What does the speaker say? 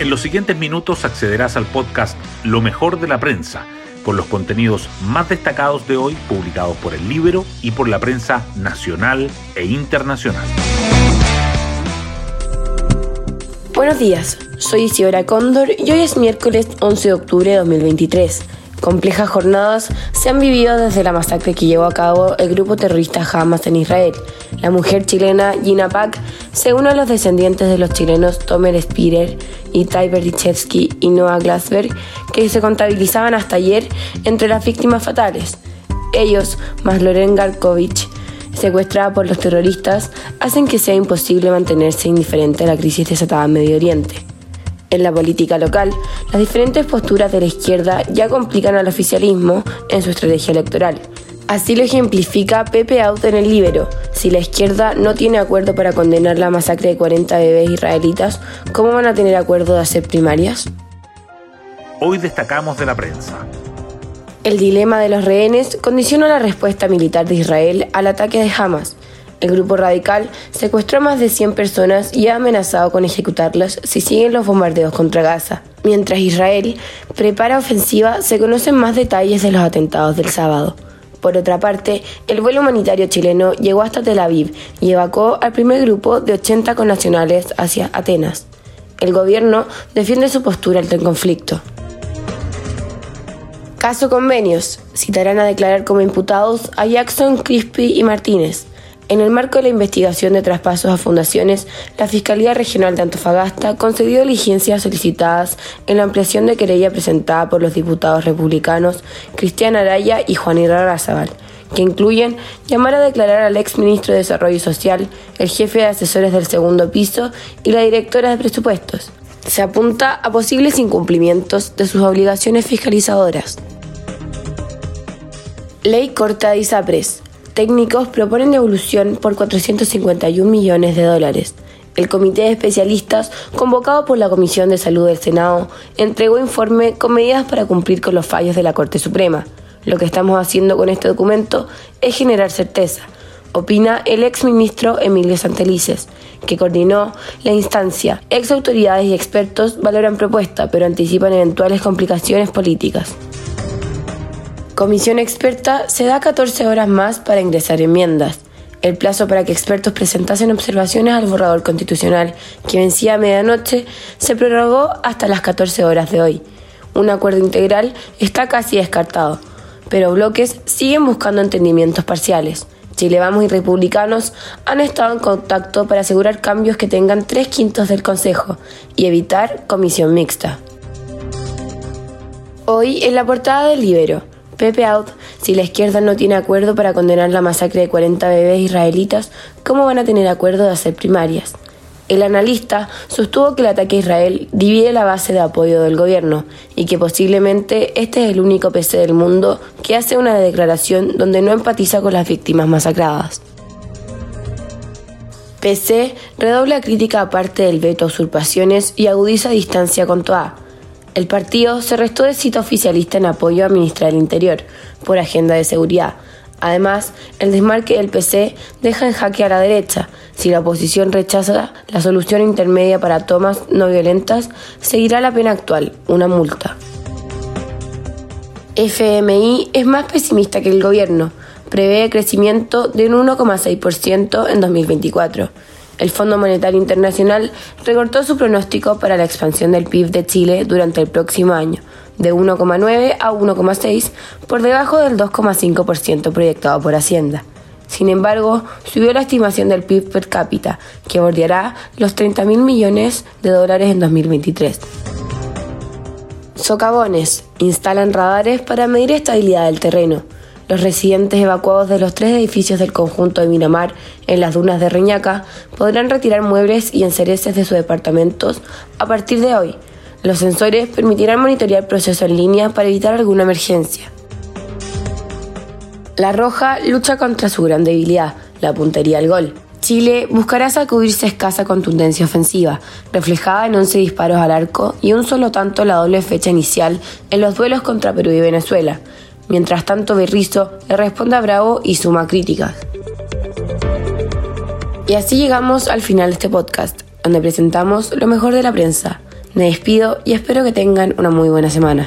En los siguientes minutos accederás al podcast Lo mejor de la prensa, con los contenidos más destacados de hoy publicados por el Libro y por la prensa nacional e internacional. Buenos días, soy Isidora Cóndor y hoy es miércoles 11 de octubre de 2023. Complejas jornadas se han vivido desde la masacre que llevó a cabo el grupo terrorista Hamas en Israel. La mujer chilena Gina Pak se une a los descendientes de los chilenos Tomer Spirer, Itai Berdichevsky y Noah Glasberg, que se contabilizaban hasta ayer entre las víctimas fatales. Ellos, más Loren Garkovich, secuestrada por los terroristas, hacen que sea imposible mantenerse indiferente a la crisis desatada en Medio Oriente. En la política local, las diferentes posturas de la izquierda ya complican al oficialismo en su estrategia electoral. Así lo ejemplifica Pepe Out en el Libero. Si la izquierda no tiene acuerdo para condenar la masacre de 40 bebés israelitas, ¿cómo van a tener acuerdo de hacer primarias? Hoy destacamos de la prensa. El dilema de los rehenes condiciona la respuesta militar de Israel al ataque de Hamas. El grupo radical secuestró a más de 100 personas y ha amenazado con ejecutarlas si siguen los bombardeos contra Gaza. Mientras Israel prepara ofensiva, se conocen más detalles de los atentados del sábado. Por otra parte, el vuelo humanitario chileno llegó hasta Tel Aviv y evacuó al primer grupo de 80 connacionales hacia Atenas. El gobierno defiende su postura ante el conflicto. Caso convenios. Citarán a declarar como imputados a Jackson, Crispy y Martínez. En el marco de la investigación de traspasos a fundaciones, la Fiscalía Regional de Antofagasta concedió diligencias solicitadas en la ampliación de querella presentada por los diputados republicanos Cristian Araya y Juan Irarrázaval, que incluyen llamar a declarar al ex ministro de Desarrollo Social, el jefe de asesores del segundo piso y la directora de presupuestos. Se apunta a posibles incumplimientos de sus obligaciones fiscalizadoras. Ley corta de ISAPRES técnicos proponen devolución por 451 millones de dólares. El comité de especialistas, convocado por la Comisión de Salud del Senado, entregó informe con medidas para cumplir con los fallos de la Corte Suprema. Lo que estamos haciendo con este documento es generar certeza, opina el exministro Emilio Santelices, que coordinó la instancia. Ex autoridades y expertos valoran propuesta, pero anticipan eventuales complicaciones políticas comisión experta se da 14 horas más para ingresar enmiendas. El plazo para que expertos presentasen observaciones al borrador constitucional, que vencía a medianoche, se prorrogó hasta las 14 horas de hoy. Un acuerdo integral está casi descartado, pero bloques siguen buscando entendimientos parciales. Chile Vamos y Republicanos han estado en contacto para asegurar cambios que tengan tres quintos del Consejo y evitar comisión mixta. Hoy en la portada del Libero, Pepe Out, si la izquierda no tiene acuerdo para condenar la masacre de 40 bebés israelitas, ¿cómo van a tener acuerdo de hacer primarias? El analista sostuvo que el ataque a Israel divide la base de apoyo del gobierno y que posiblemente este es el único PC del mundo que hace una declaración donde no empatiza con las víctimas masacradas. PC redobla crítica aparte del veto a usurpaciones y agudiza distancia con Toa el partido se restó de cita oficialista en apoyo a ministra del Interior por agenda de seguridad. Además, el desmarque del PC deja en jaque a la derecha. Si la oposición rechaza la solución intermedia para tomas no violentas, seguirá la pena actual, una multa. FMI es más pesimista que el gobierno. Prevé crecimiento de un 1,6% en 2024. El Fondo Monetario Internacional recortó su pronóstico para la expansión del PIB de Chile durante el próximo año, de 1,9 a 1,6, por debajo del 2,5% proyectado por Hacienda. Sin embargo, subió la estimación del PIB per cápita, que bordeará los 30 mil millones de dólares en 2023. Socavones instalan radares para medir estabilidad del terreno. Los residentes evacuados de los tres edificios del conjunto de Miramar en las dunas de Reñaca podrán retirar muebles y encereces de sus departamentos a partir de hoy. Los sensores permitirán monitorear el proceso en línea para evitar alguna emergencia. La Roja lucha contra su gran debilidad, la puntería al gol. Chile buscará sacudirse escasa contundencia ofensiva, reflejada en 11 disparos al arco y un solo tanto la doble fecha inicial en los duelos contra Perú y Venezuela. Mientras tanto, Berrizo le responde a Bravo y suma críticas. Y así llegamos al final de este podcast, donde presentamos lo mejor de la prensa. Me despido y espero que tengan una muy buena semana.